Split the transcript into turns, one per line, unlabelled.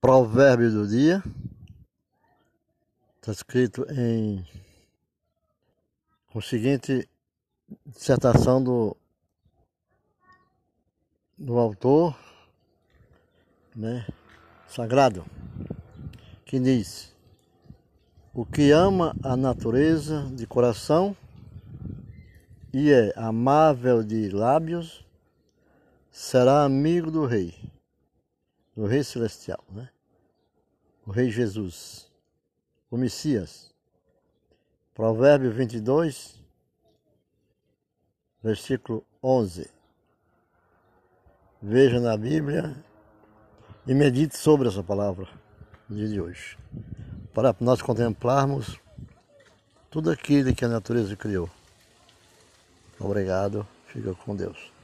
Provérbio do dia. Está escrito em com a seguinte dissertação do, do autor né, sagrado, que diz: O que ama a natureza de coração e é amável de lábios, será amigo do rei do Rei Celestial, né? o Rei Jesus, o Messias. Provérbio 22, versículo 11. Veja na Bíblia e medite sobre essa palavra no dia de hoje, para nós contemplarmos tudo aquilo que a natureza criou. Obrigado, fica com Deus.